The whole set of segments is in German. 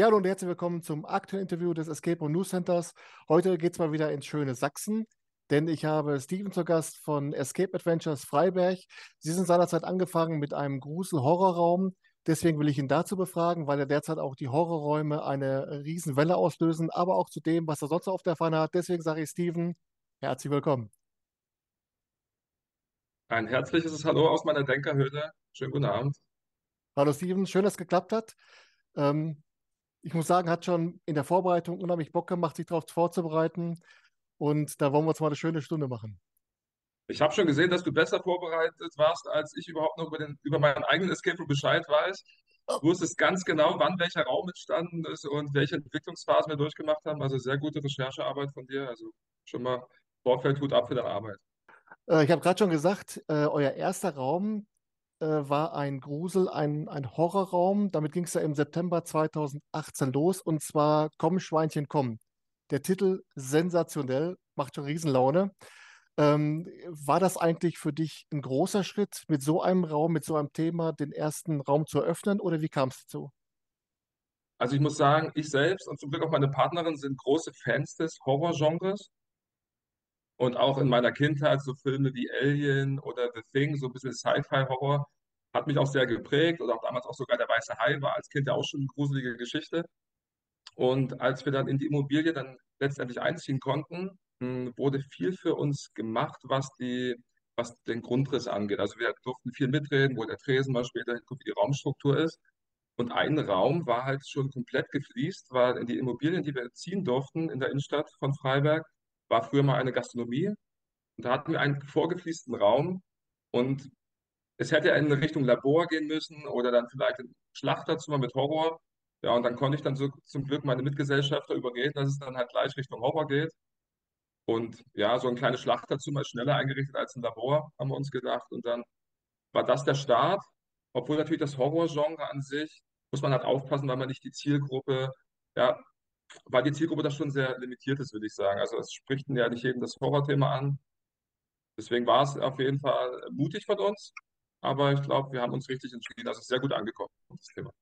Ja, hallo und herzlich willkommen zum aktuellen Interview des Escape Room News Centers. Heute geht es mal wieder ins schöne Sachsen, denn ich habe Steven zu Gast von Escape Adventures Freiberg. Sie sind seinerzeit angefangen mit einem Grusel-Horrorraum. Deswegen will ich ihn dazu befragen, weil er derzeit auch die Horrorräume eine Riesenwelle auslösen, aber auch zu dem, was er sonst auf der Pfanne hat. Deswegen sage ich Steven, herzlich willkommen. Ein herzliches Hallo aus meiner Denkerhöhle. Schönen guten Abend. Hallo Steven, schön, dass es geklappt hat. Ähm, ich muss sagen, hat schon in der Vorbereitung unheimlich Bock gemacht, sich darauf vorzubereiten. Und da wollen wir uns mal eine schöne Stunde machen. Ich habe schon gesehen, dass du besser vorbereitet warst, als ich überhaupt noch über, den, über meinen eigenen Escape Room Bescheid weiß. Du wusstest ganz genau, wann welcher Raum entstanden ist und welche Entwicklungsphasen wir durchgemacht haben. Also sehr gute Recherchearbeit von dir. Also schon mal Vorfeld gut ab für deine Arbeit. Äh, ich habe gerade schon gesagt, äh, euer erster Raum, äh, war ein Grusel, ein, ein Horrorraum. Damit ging es ja im September 2018 los und zwar Komm, Schweinchen, komm. Der Titel sensationell, macht schon Riesenlaune. Ähm, war das eigentlich für dich ein großer Schritt, mit so einem Raum, mit so einem Thema den ersten Raum zu eröffnen oder wie kam es dazu? Also ich muss sagen, ich selbst und zum Glück auch meine Partnerin sind große Fans des Horrorgenres. Und auch in meiner Kindheit so Filme wie Alien oder The Thing, so ein bisschen Sci-Fi-Horror, hat mich auch sehr geprägt. Oder auch damals auch sogar Der Weiße Hai war als Kind ja auch schon eine gruselige Geschichte. Und als wir dann in die Immobilie dann letztendlich einziehen konnten, mh, wurde viel für uns gemacht, was die, was den Grundriss angeht. Also wir durften viel mitreden, wo der Tresen mal später hinkommt, wie die Raumstruktur ist. Und ein Raum war halt schon komplett gefliest, war in die Immobilien, die wir ziehen durften in der Innenstadt von Freiberg, war früher mal eine Gastronomie. Und da hatten wir einen vorgefließten Raum und es hätte in Richtung Labor gehen müssen oder dann vielleicht ein Schlachterzimmer mit Horror. Ja, und dann konnte ich dann so zum Glück meine Mitgesellschafter überreden, dass es dann halt gleich Richtung Horror geht. Und ja, so ein kleines Schlachterzimmer ist schneller eingerichtet als ein Labor, haben wir uns gedacht. Und dann war das der Start. Obwohl natürlich das Horrorgenre an sich, muss man halt aufpassen, weil man nicht die Zielgruppe, ja, weil die Zielgruppe da schon sehr limitiert ist, würde ich sagen. Also es spricht ja nicht jedem das Horrorthema an. Deswegen war es auf jeden Fall mutig von uns, aber ich glaube, wir haben uns richtig entschieden. Also es ist sehr gut angekommen, das Thema.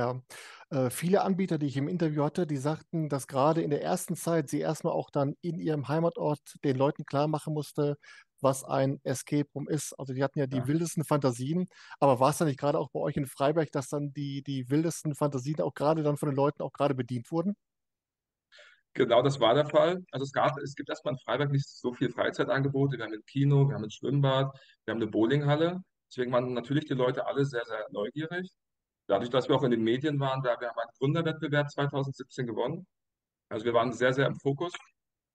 Ja, äh, viele Anbieter, die ich im Interview hatte, die sagten, dass gerade in der ersten Zeit sie erstmal auch dann in ihrem Heimatort den Leuten klar machen musste, was ein Escape Room ist. Also die hatten ja die Ja. wildesten Fantasien, aber war es dann nicht gerade auch bei euch in Freiberg, dass dann die, die wildesten Fantasien auch gerade dann von den Leuten auch gerade bedient wurden? Genau, das war der Fall. Also es gab, es gibt erstmal in Freiberg nicht so viel Freizeitangebote. Wir haben ein Kino, wir haben ein Schwimmbad, wir haben eine Bowlinghalle. Deswegen waren natürlich die Leute alle sehr, sehr neugierig. Dadurch, dass wir auch in den Medien waren, da wir haben einen Gründerwettbewerb 2017 gewonnen. Also wir waren sehr, sehr im Fokus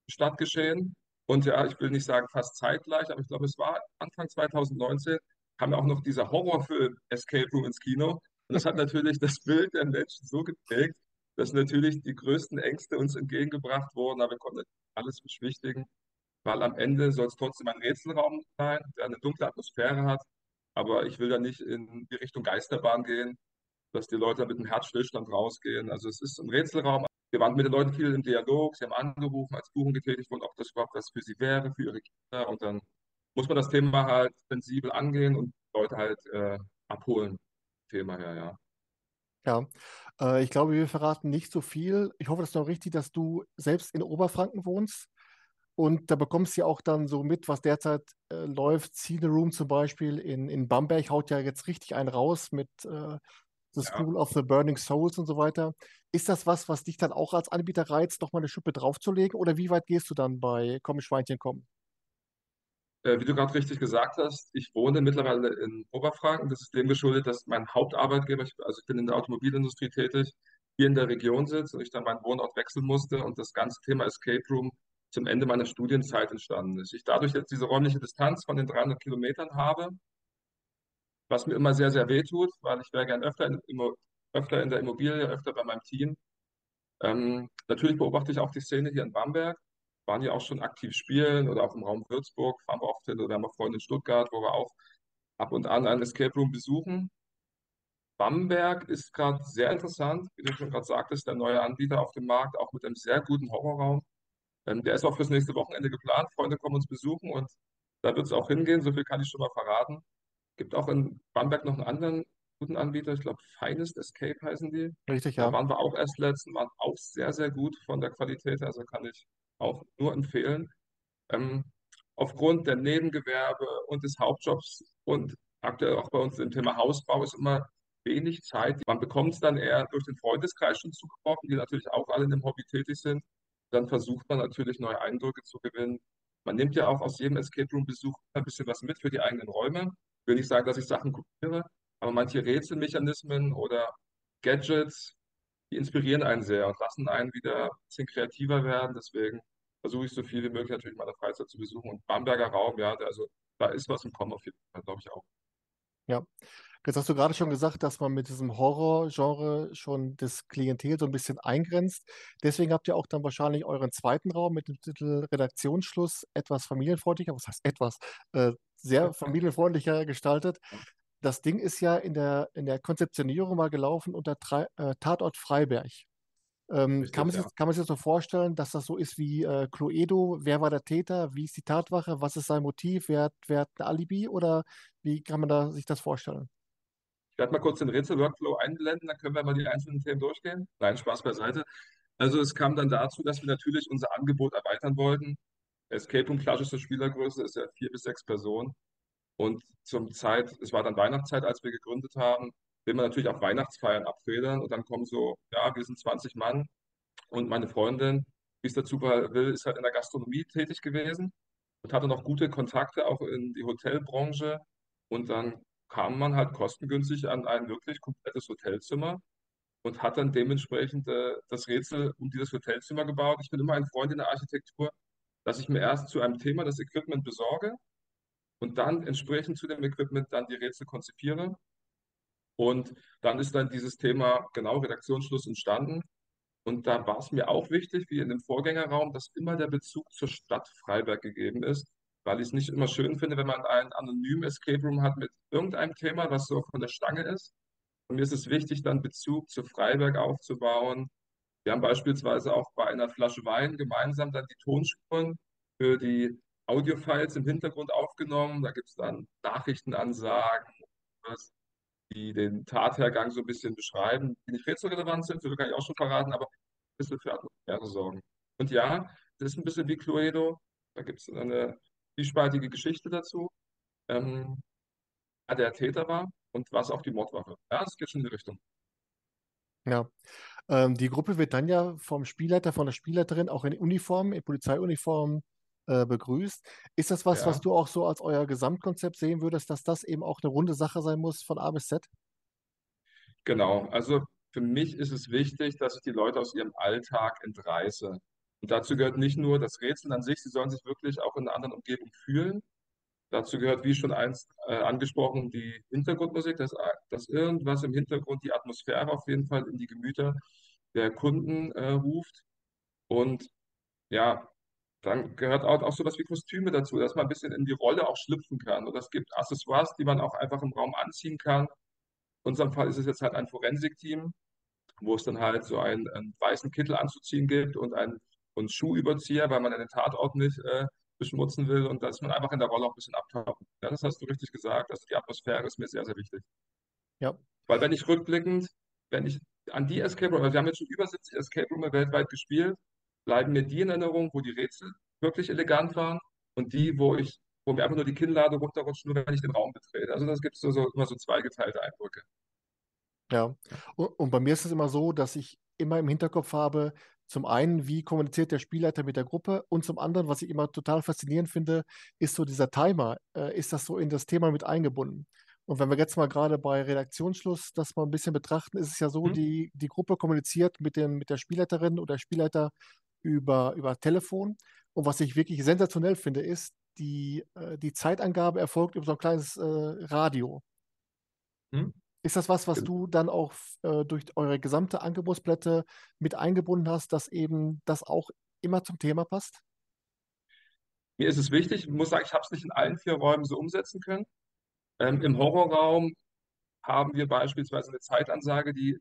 Stadtgeschehen. Und ja, ich will nicht sagen fast zeitgleich, aber ich glaube, es war Anfang 2019, kam ja auch noch dieser Horrorfilm Escape Room ins Kino. Und das hat natürlich das Bild der Menschen so geprägt, dass natürlich die größten Ängste uns entgegengebracht wurden, aber wir konnten alles beschwichtigen, weil am Ende soll es trotzdem ein Rätselraum sein, der eine dunkle Atmosphäre hat. Aber ich will da nicht in die Richtung Geisterbahn gehen, dass die Leute mit einem Herzstillstand rausgehen. Also es ist ein Rätselraum. Wir waren mit den Leuten viel im Dialog, sie haben angerufen, als Buchung getätigt wurde, ob das überhaupt was für sie wäre, für ihre Kinder. Und dann muss man das Thema halt sensibel angehen und Leute halt äh, abholen. Thema her, ja. Ja, äh, ich glaube, wir verraten nicht so viel. Ich hoffe, das ist noch richtig, dass du selbst in Oberfranken wohnst. Und da bekommst du ja auch dann so mit, was derzeit äh, läuft. Cine Room zum Beispiel in, in Bamberg haut ja jetzt richtig einen raus mit äh, The Ja. School of the Burning Souls und so weiter. Ist das was, was dich dann auch als Anbieter reizt, nochmal eine Schippe draufzulegen? Oder wie weit gehst du dann bei Komm, Schweinchen, komm? Äh, wie du gerade richtig gesagt hast, ich wohne mittlerweile in Oberfranken. Das ist dem geschuldet, dass mein Hauptarbeitgeber, ich, also ich bin in der Automobilindustrie tätig, hier in der Region sitzt und ich dann meinen Wohnort wechseln musste und das ganze Thema Escape Room zum Ende meiner Studienzeit entstanden ist. Ich dadurch jetzt diese räumliche Distanz von den 300 Kilometern habe, was mir immer sehr, sehr weh tut, weil ich wäre gern öfter in, öfter in der Immobilie, öfter bei meinem Team. Ähm, natürlich beobachte ich auch die Szene hier in Bamberg, waren ja auch schon aktiv spielen oder auch im Raum Würzburg, fahren wir oft hin oder haben auch Freunde in Stuttgart, wo wir auch ab und an einen Escape Room besuchen. Bamberg ist gerade sehr interessant, wie du schon gerade sagtest, der neue Anbieter auf dem Markt, auch mit einem sehr guten Horrorraum. Ähm, der ist auch fürs nächste Wochenende geplant. Freunde kommen uns besuchen und da wird es auch hingehen, so viel kann ich schon mal verraten. Gibt auch in Bamberg noch einen anderen guten Anbieter, ich glaube Finest Escape heißen die. Richtig, Da ja. waren wir auch erst letztens, waren auch sehr, sehr gut von der Qualität, also kann ich auch nur empfehlen. Ähm, aufgrund der Nebengewerbe und des Hauptjobs und aktuell auch bei uns im Thema Hausbau ist immer wenig Zeit. Man bekommt es dann eher durch den Freundeskreis schon zugebrochen, die natürlich auch alle in dem Hobby tätig sind. Dann versucht man natürlich neue Eindrücke zu gewinnen. Man nimmt ja auch aus jedem Escape Room-Besuch ein bisschen was mit für die eigenen Räume. Ich will nicht sagen, dass ich Sachen kopiere, aber manche Rätselmechanismen oder Gadgets, die inspirieren einen sehr und lassen einen wieder ein bisschen kreativer werden. Deswegen versuche ich so viel wie möglich natürlich in meiner Freizeit zu besuchen. Und Bamberger Raum, ja, also da ist was im Kommen auf jeden Fall, glaube ich auch. Ja. Jetzt hast du gerade schon gesagt, dass man mit diesem Horror-Genre schon das Klientel so ein bisschen eingrenzt. Deswegen habt ihr auch dann wahrscheinlich euren zweiten Raum mit dem Titel Redaktionsschluss etwas familienfreundlicher, was heißt etwas, äh, sehr familienfreundlicher gestaltet. Das Ding ist ja in der, in der Konzeptionierung mal gelaufen unter Tra äh, Tatort Freiberg. Ähm, Richtig, kann man sich, ja. kann man sich das so vorstellen, dass das so ist wie äh, Cluedo? Wer war der Täter? Wie ist die Tatwache? Was ist sein Motiv? Wer hat, wer hat ein Alibi? Oder wie kann man da sich das vorstellen? Ich werde mal kurz den Rätsel-Workflow einblenden, dann können wir mal die einzelnen Themen durchgehen. Nein, Spaß beiseite. Also es kam dann dazu, dass wir natürlich unser Angebot erweitern wollten. Escape Room klassische Spielergröße ist ja vier bis sechs Personen. Und zum Zeit, es war dann Weihnachtszeit, als wir gegründet haben, will man natürlich auch Weihnachtsfeiern abfedern. Und dann kommen so, ja, wir sind 20 Mann. Und meine Freundin, wie es Zufall will, ist halt in der Gastronomie tätig gewesen und hatte noch gute Kontakte auch in die Hotelbranche. Und dann kam man halt kostengünstig an ein wirklich komplettes Hotelzimmer und hat dann dementsprechend äh, das Rätsel um dieses Hotelzimmer gebaut. Ich bin immer ein Freund in der Architektur, dass ich mir erst zu einem Thema das Equipment besorge und dann entsprechend zu dem Equipment dann die Rätsel konzipiere. Und dann ist dann dieses Thema genau Redaktionsschluss entstanden. Und da war es mir auch wichtig, wie in dem Vorgängerraum, dass immer der Bezug zur Stadt Freiberg gegeben ist, weil ich es nicht immer schön finde, wenn man einen anonymen Escape Room hat mit irgendeinem Thema, was so von der Stange ist. Und mir ist es wichtig, dann Bezug zu Freiberg aufzubauen. Wir haben beispielsweise auch bei einer Flasche Wein gemeinsam dann die Tonspuren für die Audiofiles im Hintergrund aufgenommen. Da gibt es dann Nachrichtenansagen, was die den Tathergang so ein bisschen beschreiben, die nicht rätselrelevant sind, so kann ich auch schon verraten, aber ein bisschen für Atmosphäre sorgen. Und ja, das ist ein bisschen wie Cluedo, da gibt es eine zwiespältige Geschichte dazu, ähm, der Täter war und was auch die Mordwaffe. Ja, das geht schon in die Richtung. Ja. Ähm, die Gruppe wird dann ja vom Spielleiter, von der Spielleiterin auch in Uniform, in Polizeiuniform äh, begrüßt. Ist das was, was Ja, du auch so als euer Gesamtkonzept sehen würdest, dass das eben auch eine runde Sache sein muss von A bis Z? genau. Also für mich ist es wichtig, dass ich die Leute aus ihrem Alltag entreiße. Und dazu gehört nicht nur das Rätseln an sich, sie sollen sich wirklich auch in einer anderen Umgebung fühlen. Dazu gehört, wie schon einst äh, angesprochen, die Hintergrundmusik, dass, dass irgendwas im Hintergrund die Atmosphäre auf jeden Fall in die Gemüter der Kunden äh, ruft. Und ja, dann gehört auch, auch sowas wie Kostüme dazu, dass man ein bisschen in die Rolle auch schlüpfen kann. Und es gibt Accessoires, die man auch einfach im Raum anziehen kann. In unserem Fall ist es jetzt halt ein Forensikteam, wo es dann halt so einen, einen weißen Kittel anzuziehen gibt und einen, und Schuhüberzieher, weil man den Tatort nicht äh, beschmutzen will und dass man einfach in der Rolle auch ein bisschen abtauchen. Ja, das hast du richtig gesagt. Also die Atmosphäre ist mir sehr, sehr wichtig. Ja, Weil wenn ich rückblickend, wenn ich an die Escape Room, wir haben jetzt schon über 70 Escape Room weltweit gespielt, bleiben mir die in Erinnerung, wo die Rätsel wirklich elegant waren und die, wo ich, wo mir einfach nur die Kinnlade runterrutscht, nur wenn ich den Raum betrete. Also das gibt so, so immer so zweigeteilte Eindrücke. ja. Und, bei mir ist es immer so, dass ich immer im Hinterkopf habe, zum einen, wie kommuniziert der Spielleiter mit der Gruppe und zum anderen, was ich immer total faszinierend finde, ist so dieser Timer. Äh, ist das so in das Thema mit eingebunden? Und wenn wir jetzt mal gerade bei Redaktionsschluss das mal ein bisschen betrachten, ist es ja so, Hm? die, die Gruppe kommuniziert mit, den, mit der Spielleiterin oder Spielleiter über, über Telefon. Und was ich wirklich sensationell finde, ist, die, äh, die Zeitangabe erfolgt über so ein kleines äh, Radio. Hm? Ist das was, was du dann auch äh, durch eure gesamte Angebotsplatte mit eingebunden hast, dass eben das auch immer zum Thema passt? Mir ist es wichtig, ich muss sagen, ich habe es nicht in allen vier Räumen so umsetzen können. Ähm, Im Horrorraum haben wir beispielsweise eine Zeitansage, die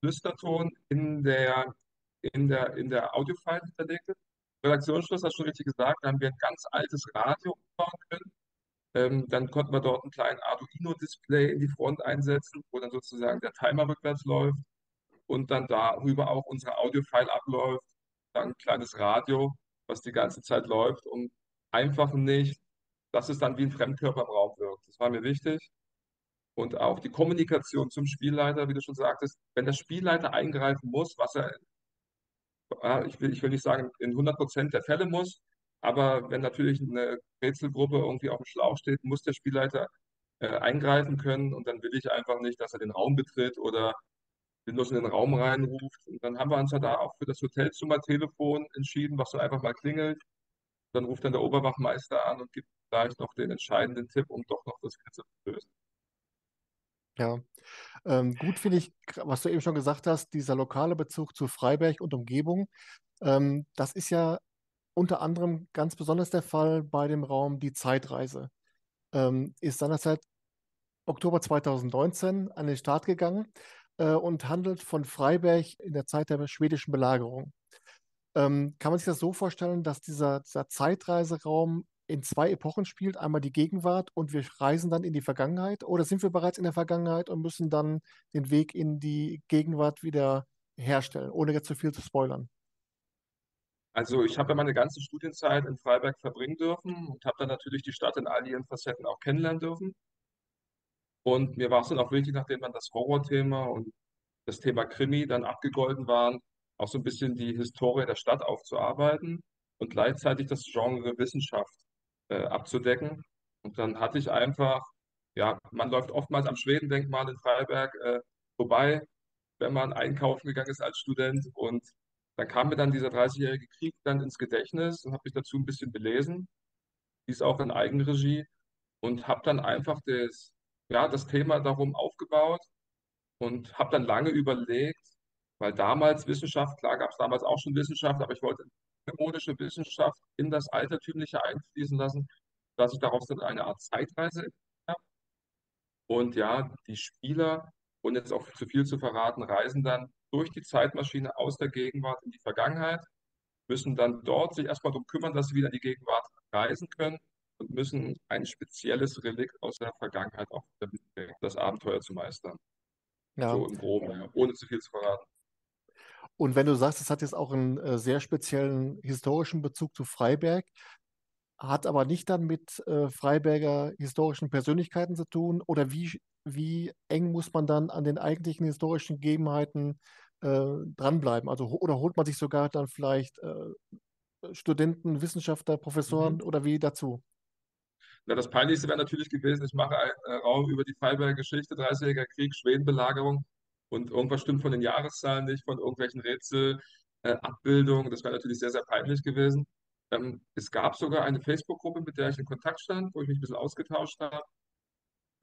Flüsterton in der, in der, in der Audiofile hinterlegt. Redaktionsschluss hast du schon richtig gesagt, da haben wir ein ganz altes Radio umbauen können. Ähm, dann konnten wir dort einen kleinen Arduino Kino-Display in die Front einsetzen, wo dann sozusagen der Timer rückwärts läuft und dann darüber auch unsere Audio-File abläuft, dann ein kleines Radio, was die ganze Zeit läuft, um einfach nicht, dass es dann wie ein Fremdkörper im Raum wirkt. Das war mir wichtig. Und auch die Kommunikation zum Spielleiter, wie du schon sagtest, wenn der Spielleiter eingreifen muss, was er, ich will, ich will nicht sagen, in 100 Prozent der Fälle muss, aber wenn natürlich eine Rätselgruppe irgendwie auf dem Schlauch steht, muss der Spielleiter äh, eingreifen können und dann will ich einfach nicht, dass er den Raum betritt oder sinnlos in den Raum reinruft. Und dann haben wir uns ja da auch für das Hotelzimmertelefon entschieden, was so einfach mal klingelt. Dann ruft dann der Oberwachmeister an und gibt vielleicht noch den entscheidenden Tipp, um doch noch das Rätsel zu lösen. Ja, ähm, gut finde ich, was du eben schon gesagt hast, dieser lokale Bezug zu Freiberg und Umgebung. Ähm, das ist ja unter anderem ganz besonders der Fall bei dem Raum Die Zeitreise. Ähm, ist seinerzeit Oktober 2019 an den Start gegangen äh, und handelt von Freiberg in der Zeit der schwedischen Belagerung. Ähm, kann man sich das so vorstellen, dass dieser, dieser Zeitreiseraum in zwei Epochen spielt, einmal die Gegenwart und wir reisen dann in die Vergangenheit? Oder sind wir bereits in der Vergangenheit und müssen dann den Weg in die Gegenwart wieder herstellen, ohne jetzt zu viel zu spoilern? Also ich habe ja meine ganze Studienzeit in Freiberg verbringen dürfen und habe dann natürlich die Stadt in all ihren Facetten auch kennenlernen dürfen. Und mir war es dann auch wichtig, nachdem dann das Horrorthema und das Thema Krimi dann abgegolten waren, auch so ein bisschen die Historie der Stadt aufzuarbeiten und gleichzeitig das Genre Wissenschaft äh, abzudecken. Und dann hatte ich einfach, ja, man läuft oftmals am Schwedendenkmal in Freiberg äh, vorbei, wenn man einkaufen gegangen ist als Student. Und dann kam mir dann dieser 30-jährige Krieg dann ins Gedächtnis und habe mich dazu ein bisschen belesen, dies auch in Eigenregie und habe dann einfach das, ja, das Thema darum aufgebaut und habe dann lange überlegt, weil damals Wissenschaft, klar gab es damals auch schon Wissenschaft, aber ich wollte modische Wissenschaft in das Altertümliche einfließen lassen, dass ich daraus dann eine Art Zeitreise habe. Und ja, die Spieler, ohne jetzt auch zu viel zu verraten, reisen dann durch die Zeitmaschine aus der Gegenwart in die Vergangenheit, müssen dann dort sich erstmal darum kümmern, dass sie wieder in die Gegenwart reisen können und müssen ein spezielles Relikt aus der Vergangenheit auch das Abenteuer zu meistern. Ja. So im Groben, ohne zu viel zu verraten. Und wenn du sagst, es hat jetzt auch einen äh, sehr speziellen historischen Bezug zu Freiberg, hat aber nicht dann mit äh, Freiberger historischen Persönlichkeiten zu tun, oder wie, wie eng muss man dann an den eigentlichen historischen Gegebenheiten äh, dranbleiben? Also, oder holt man sich sogar dann vielleicht äh, Studenten, Wissenschaftler, Professoren Mhm. oder wie dazu? Na, das Peinlichste wäre natürlich gewesen, ich mache einen äh, Raum über die Freiberger Geschichte, 30-jähriger Krieg, Schwedenbelagerung und irgendwas stimmt von den Jahreszahlen nicht, von irgendwelchen Rätselabbildungen. das wäre natürlich sehr, sehr peinlich gewesen. Ähm, es gab sogar eine Facebook-Gruppe, mit der ich in Kontakt stand, wo ich mich ein bisschen ausgetauscht habe,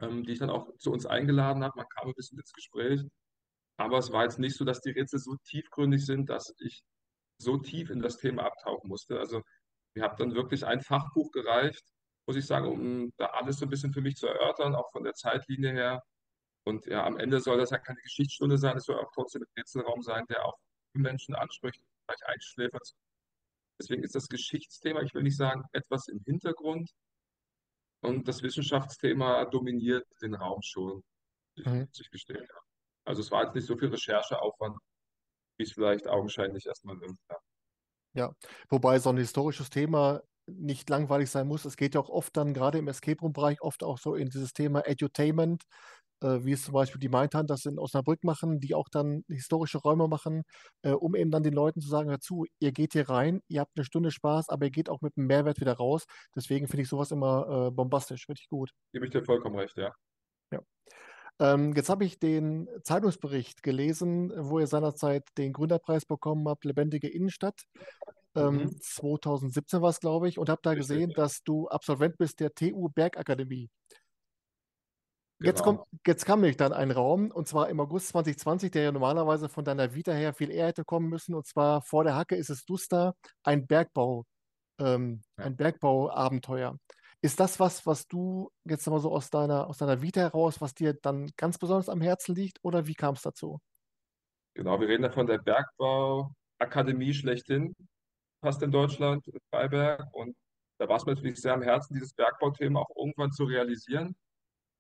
ähm, die ich dann auch zu uns eingeladen habe. Man kam ein bisschen ins Gespräch. Aber es war jetzt nicht so, dass die Rätsel so tiefgründig sind, dass ich so tief in das Thema abtauchen musste. Also mir hat dann wirklich ein Fachbuch gereicht, muss ich sagen, um da alles so ein bisschen für mich zu erörtern, auch von der Zeitlinie her. Und ja, am Ende soll das ja keine Geschichtsstunde sein, es soll auch trotzdem ein Rätselraum sein, der auch Menschen anspricht, vielleicht einschläfert. Deswegen ist das Geschichtsthema, ich will nicht sagen, etwas im Hintergrund. Und das Wissenschaftsthema dominiert den Raum schon, Mhm. muss ich gestehen. Ja. Also es war jetzt nicht so viel Rechercheaufwand, wie es vielleicht augenscheinlich erstmal wirkt. Ja. Ja, wobei so ein historisches Thema nicht langweilig sein muss. Es geht ja auch oft dann, gerade im Escape Room-Bereich, oft auch so in dieses Thema Edutainment, wie es zum Beispiel die Mindhunters in Osnabrück machen, die auch dann historische Räume machen, äh, um eben dann den Leuten zu sagen, hör zu, ihr geht hier rein, ihr habt eine Stunde Spaß, aber ihr geht auch mit einem Mehrwert wieder raus. Deswegen finde ich sowas immer äh, bombastisch, richtig gut. Gebe ich dir vollkommen recht, ja. Ja. Ähm, jetzt habe ich den Zeitungsbericht gelesen, wo ihr seinerzeit den Gründerpreis bekommen habt, Lebendige Innenstadt. Ähm, Mhm. 2017 war es, glaube ich, und habe da gesehen, dass du Absolvent bist der TU Bergakademie. Jetzt kommt, Genau. jetzt kam nämlich dann ein Raum, und zwar im August 2020, der ja normalerweise von deiner Vita her viel eher hätte kommen müssen. Und zwar vor der Hacke ist es Duster, ein Bergbau, ähm, Ja. ein Bergbauabenteuer. Ist das was, was du jetzt mal so aus deiner, aus deiner Vita heraus, was dir dann ganz besonders am Herzen liegt, oder wie kam es dazu? Genau, wir reden da von der Bergbauakademie schlechthin, fast in Deutschland, in Freiberg. Und da war es mir natürlich sehr am Herzen, dieses Bergbauthema auch irgendwann zu realisieren.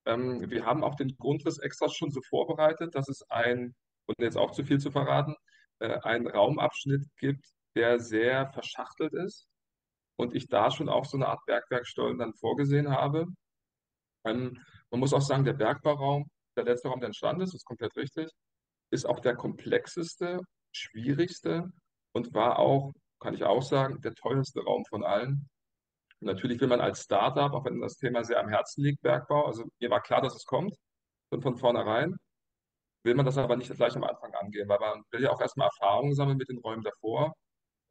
Ähm, wir haben auch den Grundriss extra schon so vorbereitet, dass es ein, und jetzt auch zu viel zu verraten, äh, einen Raumabschnitt gibt, der sehr verschachtelt ist und ich da schon auch so eine Art Bergwerkstollen dann vorgesehen habe. Ähm, man muss auch sagen, der Bergbauraum, der letzte Raum, der entstanden ist, ist komplett richtig, ist auch der komplexeste, schwierigste und war auch, kann ich auch sagen, der teuerste Raum von allen. Natürlich will man als Startup, auch wenn das Thema sehr am Herzen liegt, Bergbau, also mir war klar, dass es kommt, und von vornherein, will man das aber nicht gleich am Anfang angehen, weil man will ja auch erstmal Erfahrungen sammeln mit den Räumen davor.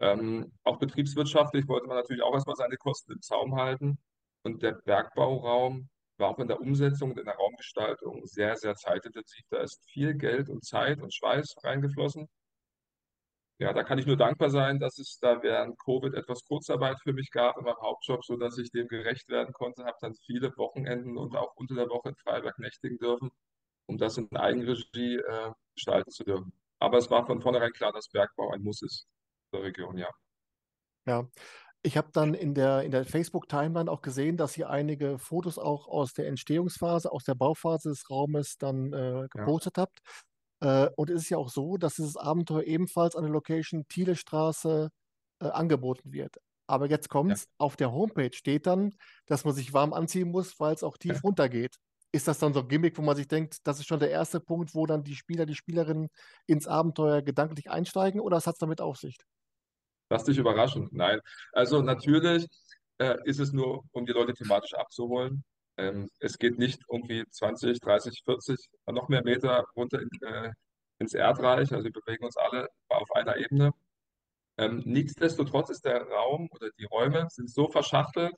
Ähm, auch betriebswirtschaftlich wollte man natürlich auch erstmal seine Kosten im Zaum halten. Und der Bergbauraum war auch in der Umsetzung und in der Raumgestaltung sehr, sehr zeitintensiv. Da ist viel Geld und Zeit und Schweiß reingeflossen. Ja, da kann ich nur dankbar sein, dass es da während Covid etwas Kurzarbeit für mich gab in meinem Hauptjob, sodass ich dem gerecht werden konnte. Habe dann viele Wochenenden und auch unter der Woche in Freiberg nächtigen dürfen, um das in Eigenregie äh, gestalten zu dürfen. Aber es war von vornherein klar, dass Bergbau ein Muss ist in der Region, ja. Ja, ich habe dann in der, in der Facebook-Timeline auch gesehen, dass ihr einige Fotos auch aus der Entstehungsphase, aus der Bauphase des Raumes dann äh, gepostet ja. habt. Äh, und es ist ja auch so, dass dieses Abenteuer ebenfalls an der Location Thielestraße äh, angeboten wird. Aber jetzt kommt's, ja. auf der Homepage steht dann, dass man sich warm anziehen muss, weil es auch tief ja. runtergeht. Ist das dann so ein Gimmick, wo man sich denkt, das ist schon der erste Punkt, wo dann die Spieler, die Spielerinnen ins Abenteuer gedanklich einsteigen oder hat es damit auf sich? Lass dich überraschen. Nein. Also natürlich äh, ist es nur, um die Leute thematisch abzuholen. Ähm, es geht nicht irgendwie 20, 30, 40, noch mehr Meter runter in, äh, ins Erdreich. Also wir bewegen uns alle auf einer Ebene. Ähm, nichtsdestotrotz ist der Raum oder die Räume sind so verschachtelt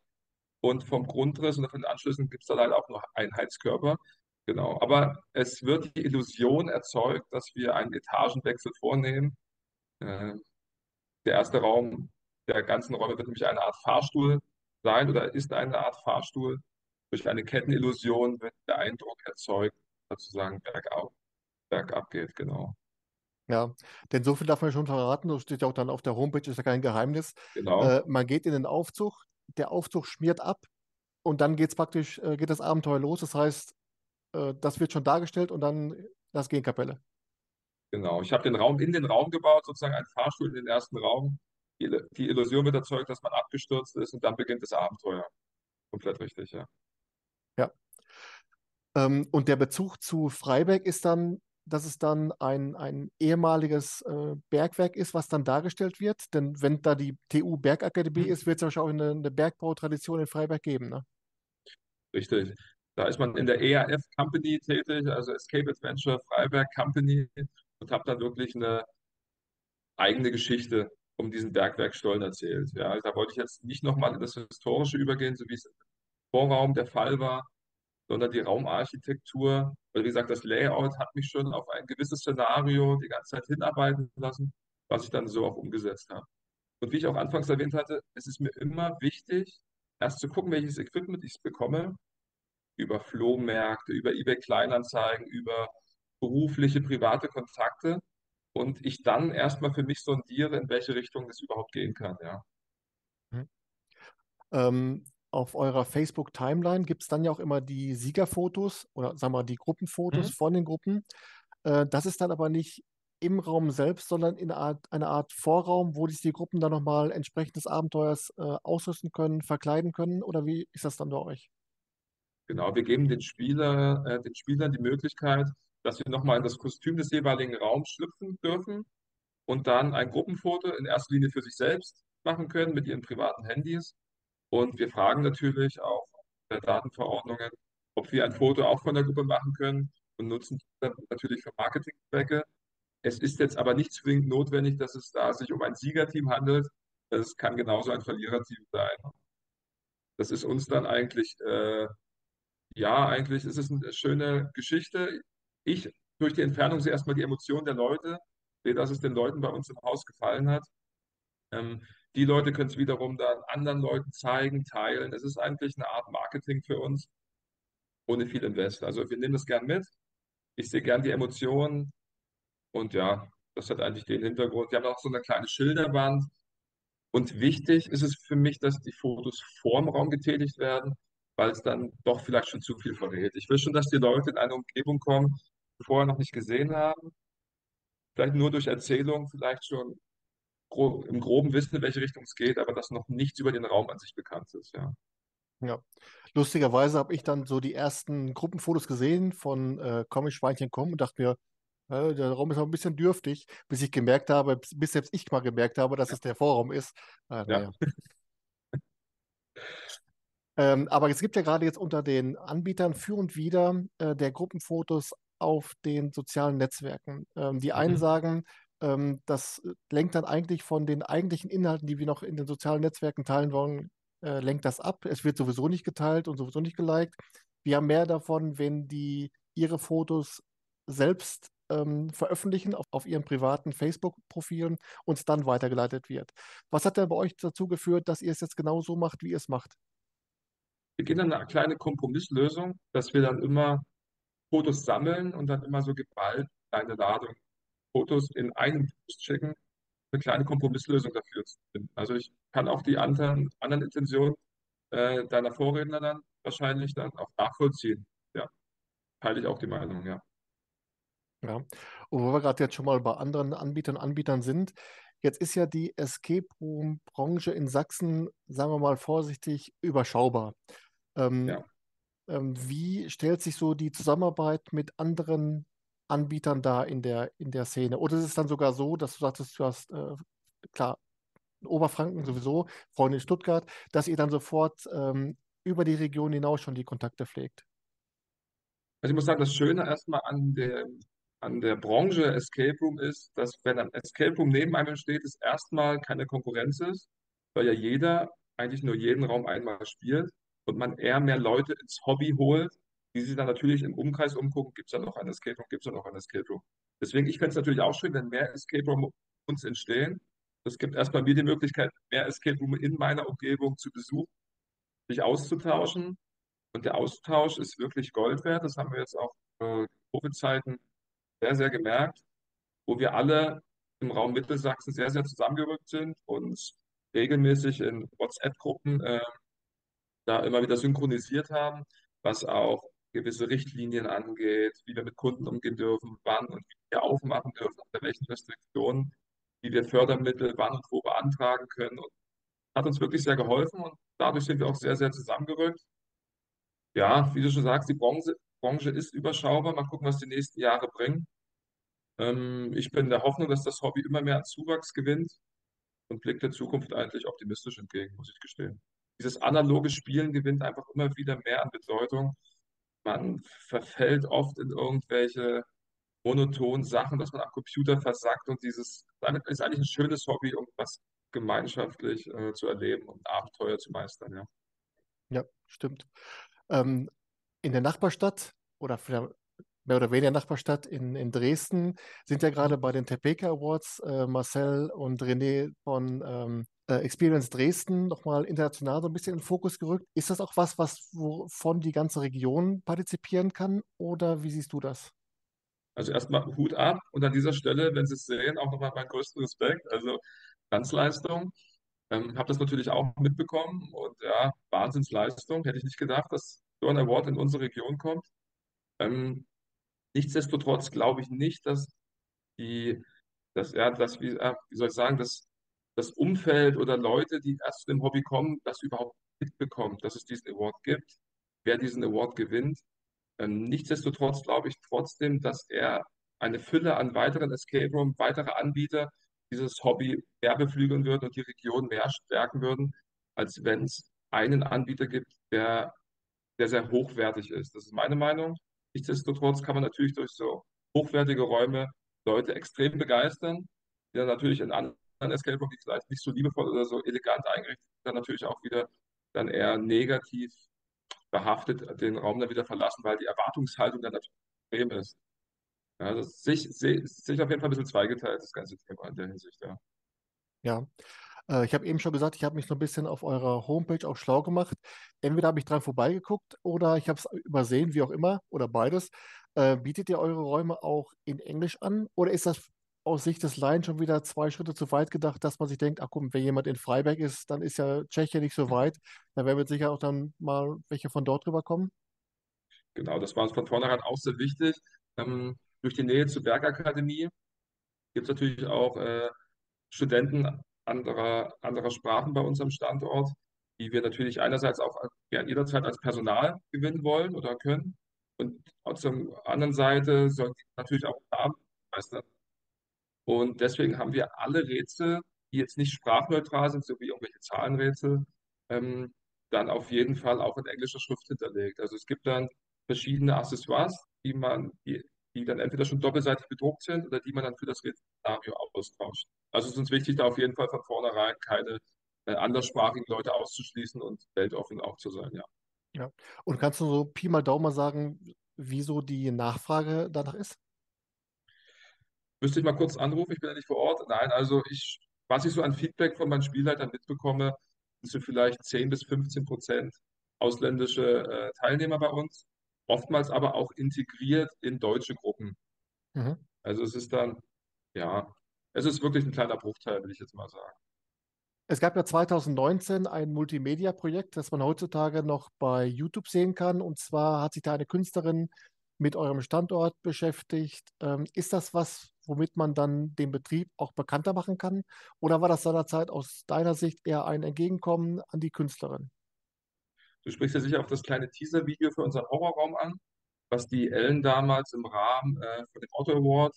und vom Grundriss und von den Anschlüssen gibt es da leider auch noch Einheitskörper. Genau. Aber es wird die Illusion erzeugt, dass wir einen Etagenwechsel vornehmen. Äh, der erste Raum der ganzen Räume wird nämlich eine Art Fahrstuhl sein oder ist eine Art Fahrstuhl. Durch eine Kettenillusion wird der Eindruck erzeugt, dass sozusagen bergab, bergab geht, genau. Ja, denn so viel darf man schon verraten, das steht ja auch dann auf der Homepage, ist ja kein Geheimnis. Genau. Äh, man geht in den Aufzug, der Aufzug schmiert ab und dann geht's praktisch, äh, geht das Abenteuer los. Das heißt, äh, das wird schon dargestellt und dann das Gehenkapelle. Genau, ich habe den Raum in den Raum gebaut, sozusagen ein Fahrstuhl in den ersten Raum. Die, die Illusion wird erzeugt, dass man abgestürzt ist und dann beginnt das Abenteuer. Komplett richtig, ja. Ja. Ähm, und der Bezug zu Freiberg ist dann, dass es dann ein, ein ehemaliges äh, Bergwerk ist, was dann dargestellt wird. Denn wenn da die TU Bergakademie mhm. ist, wird es wahrscheinlich auch eine, eine Bergbautradition in Freiberg geben. Ne? Richtig. Da ist man in der ERF Company tätig, also Escape Adventure Freiberg Company, und habe dann wirklich eine eigene Geschichte um diesen Bergwerkstollen erzählt. Ja, da wollte ich jetzt nicht nochmal in das Historische übergehen, so wie es Vorraum der Fall war, sondern die Raumarchitektur, weil wie gesagt, das Layout hat mich schon auf ein gewisses Szenario die ganze Zeit hinarbeiten lassen, was ich dann so auch umgesetzt habe. Und wie ich auch anfangs erwähnt hatte, es ist mir immer wichtig, erst zu gucken, welches Equipment ich bekomme, über Flohmärkte, über eBay Kleinanzeigen, über berufliche, private Kontakte und ich dann erstmal für mich sondiere, in welche Richtung es überhaupt gehen kann, ja. Mhm. Ähm, auf eurer Facebook-Timeline gibt es dann ja auch immer die Siegerfotos oder sagen wir mal die Gruppenfotos mhm. von den Gruppen. Äh, das ist dann aber nicht im Raum selbst, sondern in einer Art, eine Art Vorraum, wo sich die Gruppen dann nochmal entsprechend des Abenteuers äh, ausrüsten können, verkleiden können? Oder wie ist das dann bei euch? Genau, wir geben den, Spieler, äh, den Spielern die Möglichkeit, dass sie nochmal in das Kostüm des jeweiligen Raums schlüpfen dürfen und dann ein Gruppenfoto in erster Linie für sich selbst machen können mit ihren privaten Handys und wir fragen natürlich auch der Datenverordnungen, ob wir ein Foto auch von der Gruppe machen können und nutzen das natürlich für Marketingzwecke. Es ist jetzt aber nicht zwingend notwendig, dass es da sich um ein Siegerteam handelt. Es kann genauso ein Verliererteam sein. Das ist uns dann eigentlich, äh, ja, eigentlich ist es eine schöne Geschichte. Ich durch die Entfernung sehe erstmal die Emotionen der Leute, sehe, dass es den Leuten bei uns im Haus gefallen hat. Ähm, die Leute können es wiederum dann anderen Leuten zeigen, teilen. Es ist eigentlich eine Art Marketing für uns, ohne viel Invest. Also wir nehmen das gern mit. Ich sehe gern die Emotionen und ja, das hat eigentlich den Hintergrund. Wir haben auch so eine kleine Schilderwand. Und wichtig ist es für mich, dass die Fotos vorm Raum getätigt werden, weil es dann doch vielleicht schon zu viel verrät. Ich will schon, dass die Leute in eine Umgebung kommen, die vorher noch nicht gesehen haben, vielleicht nur durch Erzählung, vielleicht schon gro im Groben wissen, in welche Richtung es geht, aber dass noch nichts über den Raum an sich bekannt ist, ja. Ja. Lustigerweise habe ich dann so die ersten Gruppenfotos gesehen von äh, Comic Schweinchen kommen und dachte mir, äh, der Raum ist noch ein bisschen dürftig, bis ich gemerkt habe, bis selbst ich mal gemerkt habe, dass es der Vorraum ist. Äh, naja. Ja. Ähm, aber es gibt ja gerade jetzt unter den Anbietern für und wider äh, der Gruppenfotos auf den sozialen Netzwerken. Ähm, die einen Mhm. sagen, ähm, das lenkt dann eigentlich von den eigentlichen Inhalten, die wir noch in den sozialen Netzwerken teilen wollen, äh, lenkt das ab. Es wird sowieso nicht geteilt und sowieso nicht geliked. Wir haben mehr davon, wenn die ihre Fotos selbst ähm, veröffentlichen auf, auf ihren privaten Facebook-Profilen und es dann weitergeleitet wird. Was hat denn bei euch dazu geführt, dass ihr es jetzt genau so macht, wie ihr es macht? Wir gehen dann eine kleine Kompromisslösung, dass wir dann immer Fotos sammeln und dann immer so geballt eine Ladung Fotos in einen Post schicken, eine kleine Kompromisslösung dafür zu finden. Also ich kann auch die anderen, anderen Intentionen äh, deiner Vorredner dann wahrscheinlich dann auch nachvollziehen. Ja, teile ich auch die Meinung, ja. Ja, und wo wir gerade jetzt schon mal bei anderen Anbietern Anbietern sind, jetzt ist ja die Escape Room-Branche in Sachsen, sagen wir mal vorsichtig, überschaubar. Ähm, Ja. ähm, wie stellt sich so die Zusammenarbeit mit anderen Anbietern da in der, in der Szene? Oder ist es dann sogar so, dass du sagtest, du hast, äh, klar, Oberfranken sowieso, Freunde in Stuttgart, dass ihr dann sofort ähm, über die Region hinaus schon die Kontakte pflegt? Also ich muss sagen, das Schöne erstmal an der, an der Branche Escape Room ist, dass wenn ein Escape Room neben einem steht, es erstmal keine Konkurrenz ist, weil ja jeder eigentlich nur jeden Raum einmal spielt und man eher mehr Leute ins Hobby holt, die sich dann natürlich im Umkreis umgucken, gibt es da noch ein Escape Room, gibt es da noch ein Escape Room. Deswegen, ich fände es natürlich auch schön, wenn mehr Escape Room uns entstehen. Das gibt erstmal mir die Möglichkeit, mehr Escape Room in meiner Umgebung zu besuchen, sich auszutauschen. Und der Austausch ist wirklich Gold wert. Das haben wir jetzt auch äh, Covid-Zeiten sehr, sehr gemerkt, wo wir alle im Raum Mittelsachsen sehr, sehr zusammengerückt sind und regelmäßig in WhatsApp-Gruppen äh, da immer wieder synchronisiert haben, was auch gewisse Richtlinien angeht, wie wir mit Kunden umgehen dürfen, wann und wie wir aufmachen dürfen, unter welchen Restriktionen, wie wir Fördermittel wann und wo beantragen können. Und hat uns wirklich sehr geholfen und dadurch sind wir auch sehr, sehr zusammengerückt. Ja, wie du schon sagst, die Branche, Branche ist überschaubar. Mal gucken, was die nächsten Jahre bringen. Ähm, ich bin der Hoffnung, dass das Hobby immer mehr an Zuwachs gewinnt und blickt der Zukunft eigentlich optimistisch entgegen, muss ich gestehen. Dieses analoge Spielen gewinnt einfach immer wieder mehr an Bedeutung. Man verfällt oft in irgendwelche monotonen Sachen, dass man am Computer versackt und dieses ist eigentlich ein schönes Hobby, um was gemeinschaftlich äh, zu erleben und Abenteuer zu meistern, ja. Ja, stimmt. Ähm, in der Nachbarstadt oder mehr oder weniger Nachbarstadt in, in Dresden sind ja gerade bei den Tepeka Awards äh, Marcel und René von ähm, äh, Experience Dresden nochmal international so ein bisschen in den Fokus gerückt. Ist das auch was, was wovon die ganze Region partizipieren kann oder wie siehst du das? Also erstmal Hut ab und an dieser Stelle, wenn Sie es sehen, auch nochmal meinen größten Respekt. Also Glanzleistung. Ähm, habe das natürlich auch mitbekommen und ja, Wahnsinnsleistung. Hätte ich nicht gedacht, dass so ein Award in unsere Region kommt. Ähm, nichtsdestotrotz glaube ich nicht, dass die, dass, ja, dass, wie, äh, wie soll ich sagen, dass das Umfeld oder Leute, die erst zu dem Hobby kommen, das überhaupt mitbekommen, dass es diesen Award gibt, wer diesen Award gewinnt. Ähm, nichtsdestotrotz glaube ich trotzdem, dass er eine Fülle an weiteren Escape Room, weitere Anbieter dieses Hobby mehr beflügeln würden und die Region mehr stärken würden, als wenn es einen Anbieter gibt, der, der sehr hochwertig ist. Das ist meine Meinung. Nichtsdestotrotz kann man natürlich durch so hochwertige Räume Leute extrem begeistern, die dann natürlich in anderen Escape Room, die vielleicht nicht so liebevoll oder so elegant eingerichtet dann natürlich auch wieder dann eher negativ behaftet den Raum dann wieder verlassen, weil die Erwartungshaltung dann natürlich extrem ist. Ja, das sich, sich, sich auf jeden Fall ein bisschen zweigeteilt, das ganze Thema in der Hinsicht, ja. Ja, äh, ich habe eben schon gesagt, ich habe mich so ein bisschen auf eurer Homepage auch schlau gemacht. Entweder habe ich dran vorbeigeguckt oder ich habe es übersehen, wie auch immer, oder beides. Äh, bietet ihr eure Räume auch in Englisch an oder ist das aus Sicht des Laien schon wieder zwei Schritte zu weit gedacht, dass man sich denkt, ach komm, wenn jemand in Freiberg ist, dann ist ja Tschechien nicht so weit. Da werden wir sicher auch dann mal welche von dort rüber kommen. Genau, das war uns von vornherein auch sehr wichtig. Ähm, durch die Nähe zur Bergakademie gibt es natürlich auch äh, Studenten anderer, anderer Sprachen bei unserem Standort, die wir natürlich einerseits auch ja, jederzeit als Personal gewinnen wollen oder können. Und auf der anderen Seite sollen die natürlich auch haben, weißt du? Und deswegen haben wir alle Rätsel, die jetzt nicht sprachneutral sind, so wie irgendwelche Zahlenrätsel, ähm, dann auf jeden Fall auch in englischer Schrift hinterlegt. Also es gibt dann verschiedene Accessoires, die man, die, die dann entweder schon doppelseitig bedruckt sind oder die man dann für das Rätselszenario austauscht. Also es ist uns wichtig, da auf jeden Fall von vornherein keine äh, anderssprachigen Leute auszuschließen und weltoffen auch zu sein, ja. Ja. Und kannst du so Pi mal Daumen sagen, wieso die Nachfrage danach ist? Müsste ich mal kurz anrufen, ich bin ja nicht vor Ort. Nein, also ich, was ich so an Feedback von meinen Spielleitern mitbekomme, sind so vielleicht 10 bis 15 Prozent ausländische äh, Teilnehmer bei uns, oftmals aber auch integriert in deutsche Gruppen. Mhm. Also es ist dann, ja, es ist wirklich ein kleiner Bruchteil, will ich jetzt mal sagen. Es gab ja 2019 ein Multimedia-Projekt, das man heutzutage noch bei YouTube sehen kann. Und zwar hat sich da eine Künstlerin mit eurem Standort beschäftigt. Ähm, ist das was, womit man dann den Betrieb auch bekannter machen kann? Oder war das seinerzeit aus deiner Sicht eher ein Entgegenkommen an die Künstlerin? Du sprichst ja sicher auch das kleine Teaser-Video für unseren Horrorraum an, was die Ellen damals im Rahmen äh, von dem Auto Award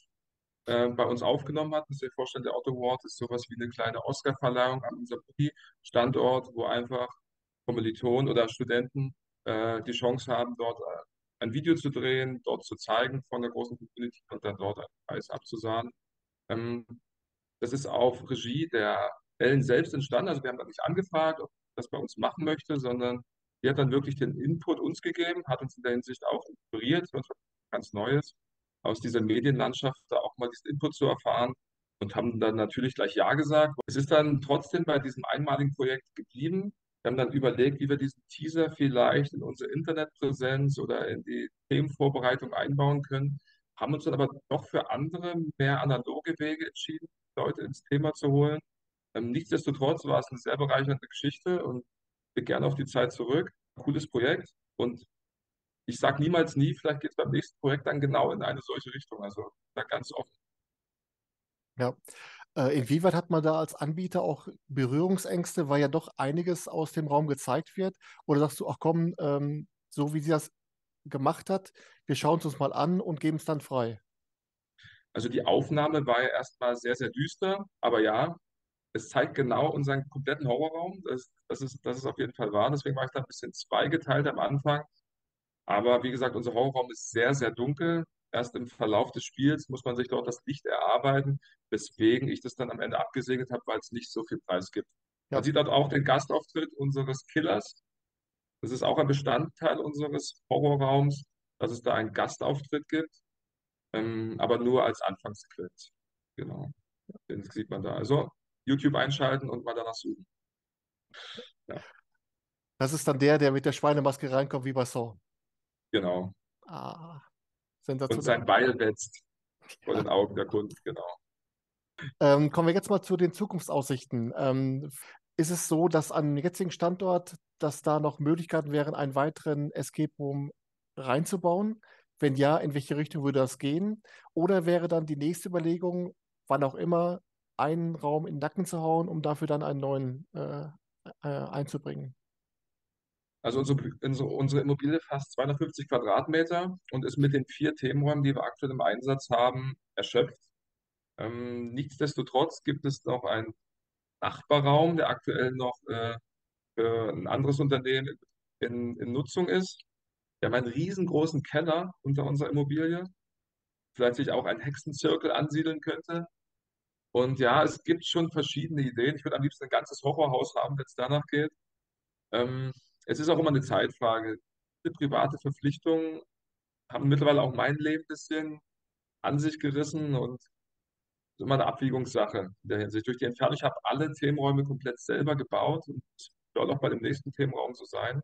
äh, bei uns aufgenommen hat. Muss dir vorstellen, der Auto Award ist sowas wie eine kleine Oscar-Verleihung an unserem Uni-Standort, wo einfach Kommilitonen oder Studenten äh, die Chance haben, dort äh, ein Video zu drehen, dort zu zeigen von der großen Community und dann dort einen Preis abzusahnen. Ähm, das ist auf Regie der Ellen selbst entstanden. Also wir haben da nicht angefragt, ob das bei uns machen möchte, sondern die hat dann wirklich den Input uns gegeben, hat uns in der Hinsicht auch inspiriert, uns ganz Neues, aus dieser Medienlandschaft da auch mal diesen Input zu erfahren und haben dann natürlich gleich Ja gesagt. Es ist dann trotzdem bei diesem einmaligen Projekt geblieben. Wir haben dann überlegt, wie wir diesen Teaser vielleicht in unsere Internetpräsenz oder in die Themenvorbereitung einbauen können, haben uns dann aber doch für andere, mehr analoge Wege entschieden, Leute ins Thema zu holen. Ähm, nichtsdestotrotz war es eine sehr bereichernde Geschichte und wir gerne auf die Zeit zurück. Cooles Projekt und ich sage niemals nie, vielleicht geht es beim nächsten Projekt dann genau in eine solche Richtung. Also da ganz offen. Ja. Äh, inwieweit hat man da als Anbieter auch Berührungsängste, weil ja doch einiges aus dem Raum gezeigt wird? Oder sagst du, ach komm, ähm, so wie sie das gemacht hat, wir schauen es uns mal an und geben es dann frei? Also die Aufnahme war ja erstmal sehr, sehr düster, aber ja, es zeigt genau unseren kompletten Horrorraum. Das, das, ist, das ist auf jeden Fall wahr. Deswegen war ich da ein bisschen zweigeteilt am Anfang. Aber wie gesagt, unser Horrorraum ist sehr, sehr dunkel. Erst im Verlauf des Spiels muss man sich dort das Licht erarbeiten, weswegen ich das dann am Ende abgesegnet habe, weil es nicht so viel Preis gibt. Ja. Man sieht dort auch den Gastauftritt unseres Killers. Das ist auch ein Bestandteil unseres Horrorraums, dass es da einen Gastauftritt gibt, ähm, aber nur als Anfangssequenz. Genau. Den sieht man da. Also YouTube einschalten und mal danach suchen. Ja. Das ist dann der, der mit der Schweinemaske reinkommt, wie bei Saw. Genau. Ah, Und sensationell. sein Beil wetzt vor den Augen der Kunden, genau. Ähm, kommen wir jetzt mal zu den Zukunftsaussichten. Ähm, ist es so, dass am jetzigen Standort, dass da noch Möglichkeiten wären, einen weiteren Escape Room reinzubauen? Wenn ja, in welche Richtung würde das gehen? Oder wäre dann die nächste Überlegung, wann auch immer, einen Raum in den Nacken zu hauen, um dafür dann einen neuen äh, äh, einzubringen? Also unsere, unsere, unsere Immobilie fasst 250 Quadratmeter und ist mit den vier Themenräumen, die wir aktuell im Einsatz haben, erschöpft. Ähm, nichtsdestotrotz gibt es noch einen Nachbarraum, der aktuell noch äh, für ein anderes Unternehmen in, in Nutzung ist. Wir haben einen riesengroßen Keller unter unserer Immobilie, vielleicht sich auch ein Hexenzirkel ansiedeln könnte. Und ja, es gibt schon verschiedene Ideen. Ich würde am liebsten ein ganzes Horrorhaus haben, wenn es danach geht. Ähm, es ist auch immer eine Zeitfrage. Viele private Verpflichtungen haben mittlerweile auch mein Leben ein bisschen an sich gerissen und es ist immer eine Abwägungssache in der Hinsicht. Durch die Entfernung, ich habe alle Themenräume komplett selber gebaut und soll auch bei dem nächsten Themenraum so sein.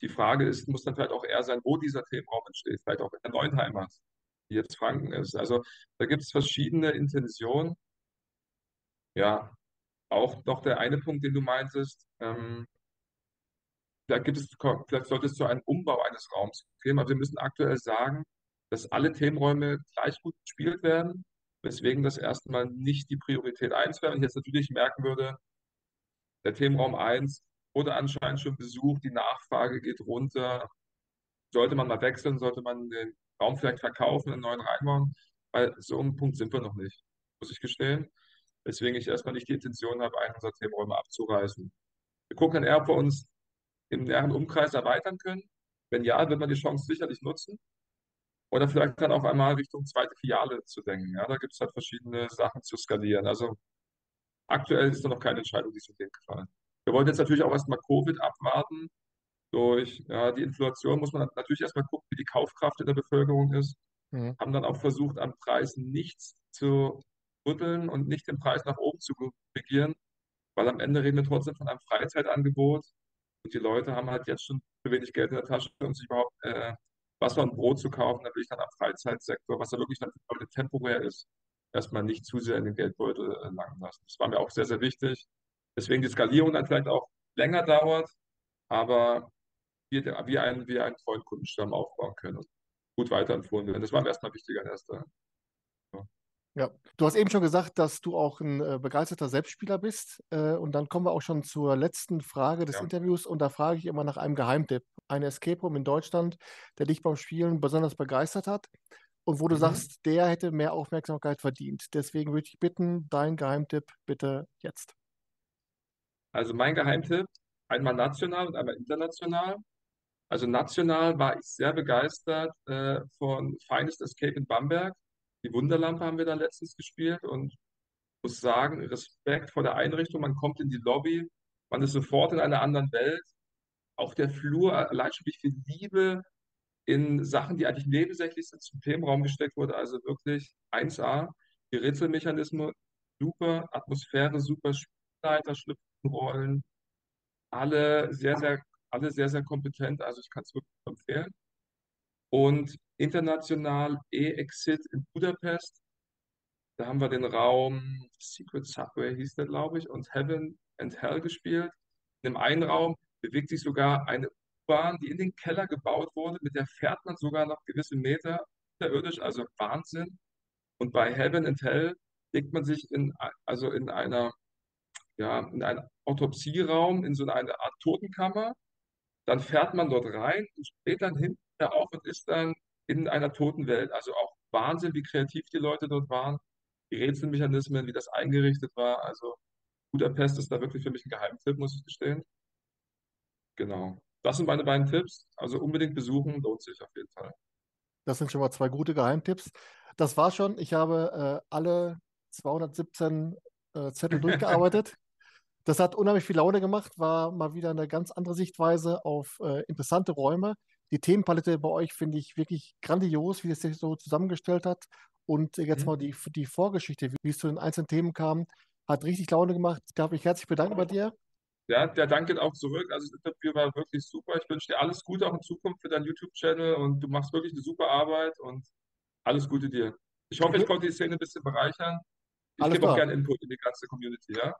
Die Frage ist, muss dann vielleicht auch eher sein, wo dieser Themenraum entsteht, vielleicht auch in der neuen Heimat. die jetzt Franken ist. Also da gibt es verschiedene Intentionen. Ja, auch noch der eine Punkt, den du meintest, ähm, da gibt es, vielleicht sollte es zu einem Umbau eines Raums gehen. Aber wir müssen aktuell sagen, dass alle Themenräume gleich gut gespielt werden, weswegen das erstmal nicht die Priorität 1 wäre. Wenn ich jetzt natürlich merken würde, der Themenraum 1 wurde anscheinend schon besucht, die Nachfrage geht runter. Sollte man mal wechseln, sollte man den Raum vielleicht verkaufen, einen neuen reinbauen? Weil so einem Punkt sind wir noch nicht, muss ich gestehen. Weswegen ich erstmal nicht die Intention habe, einen unserer Themenräume abzureißen. Wir gucken dann eher, wir uns im näheren Umkreis erweitern können. Wenn ja, wird man die Chance sicherlich nutzen. Oder vielleicht dann auch einmal Richtung zweite Filiale zu denken. Ja, da gibt es halt verschiedene Sachen zu skalieren. Also aktuell ist da noch keine Entscheidung, die in den gefallen. Wir wollen jetzt natürlich auch erstmal Covid abwarten. Durch ja, die Inflation muss man natürlich erstmal gucken, wie die Kaufkraft in der Bevölkerung ist. Mhm. Haben dann auch versucht, am Preis nichts zu rütteln und nicht den Preis nach oben zu regieren, weil am Ende reden wir trotzdem von einem Freizeitangebot und die Leute haben halt jetzt schon zu wenig Geld in der Tasche, um sich überhaupt äh, Wasser und Brot zu kaufen. Da will ich dann am Freizeitsektor, was ja wirklich dann für Leute temporär ist, erstmal nicht zu sehr in den Geldbeutel äh, langen lassen. Das war mir auch sehr, sehr wichtig. Deswegen die Skalierung dann vielleicht auch länger dauert, aber wir, wir, einen, wir einen treuen Kundenstamm aufbauen können und gut weiterempfohlen werden. Das war mir erstmal wichtiger in erster ja, du hast eben schon gesagt, dass du auch ein äh, begeisterter Selbstspieler bist. Äh, und dann kommen wir auch schon zur letzten Frage des ja. Interviews. Und da frage ich immer nach einem Geheimtipp. Ein Escape Room in Deutschland, der dich beim Spielen besonders begeistert hat und wo du mhm. sagst, der hätte mehr Aufmerksamkeit verdient. Deswegen würde ich bitten, dein Geheimtipp bitte jetzt. Also mein Geheimtipp, einmal national und einmal international. Also national war ich sehr begeistert äh, von Finest Escape in Bamberg die Wunderlampe haben wir da letztens gespielt und muss sagen, Respekt vor der Einrichtung. Man kommt in die Lobby, man ist sofort in einer anderen Welt. Auch der Flur, allein schon wie viel Liebe in Sachen, die eigentlich nebensächlich sind, zum Themenraum gesteckt wurde. Also wirklich 1A. Die Rätselmechanismen super, Atmosphäre super, Spielleiter, Schlüpfenrollen, alle sehr, sehr, alle sehr, sehr kompetent. Also ich kann es wirklich empfehlen. Und international E-Exit in Budapest. Da haben wir den Raum Secret Subway hieß der, glaube ich, und Heaven and Hell gespielt. In dem einen Raum bewegt sich sogar eine U-Bahn, die in den Keller gebaut wurde. Mit der fährt man sogar noch gewisse Meter unterirdisch, also Wahnsinn. Und bei Heaven and Hell legt man sich in, also in einer, ja, in einen Autopsieraum, in so eine Art Totenkammer. Dann fährt man dort rein und steht dann hinten auf und ist dann in einer toten Welt. Also auch Wahnsinn, wie kreativ die Leute dort waren, die Rätselmechanismen, wie das eingerichtet war. Also Budapest ist da wirklich für mich ein Geheimtipp, muss ich gestehen. Genau. Das sind meine beiden Tipps. Also unbedingt besuchen, lohnt sich auf jeden Fall. Das sind schon mal zwei gute Geheimtipps. Das war schon. Ich habe äh, alle 217 äh, Zettel durchgearbeitet. Das hat unheimlich viel Laune gemacht, war mal wieder eine ganz andere Sichtweise auf äh, interessante Räume die Themenpalette bei euch finde ich wirklich grandios, wie es sich so zusammengestellt hat. Und jetzt mhm. mal die, die Vorgeschichte, wie es zu den einzelnen Themen kam, hat richtig Laune gemacht. Ich darf mich herzlich bedanken bei dir. Ja, der Dank geht auch zurück. Also das Interview war wirklich super. Ich wünsche dir alles Gute auch in Zukunft für deinen YouTube-Channel und du machst wirklich eine super Arbeit und alles Gute dir. Ich hoffe, ich konnte die Szene ein bisschen bereichern. Ich gebe auch gerne Input in die ganze Community, ja?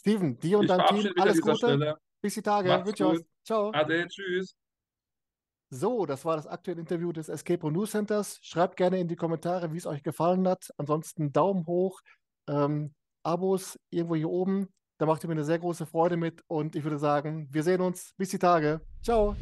Steven, dir und deinem Team alles Gute. Stelle. Bis die Tage. Macht's Wünsche euch. Ciao. Ade, tschüss. So, das war das aktuelle Interview des Escape Room News Centers. Schreibt gerne in die Kommentare, wie es euch gefallen hat. Ansonsten Daumen hoch, ähm, Abos irgendwo hier oben. Da macht ihr mir eine sehr große Freude mit. Und ich würde sagen, wir sehen uns. Bis die Tage. Ciao.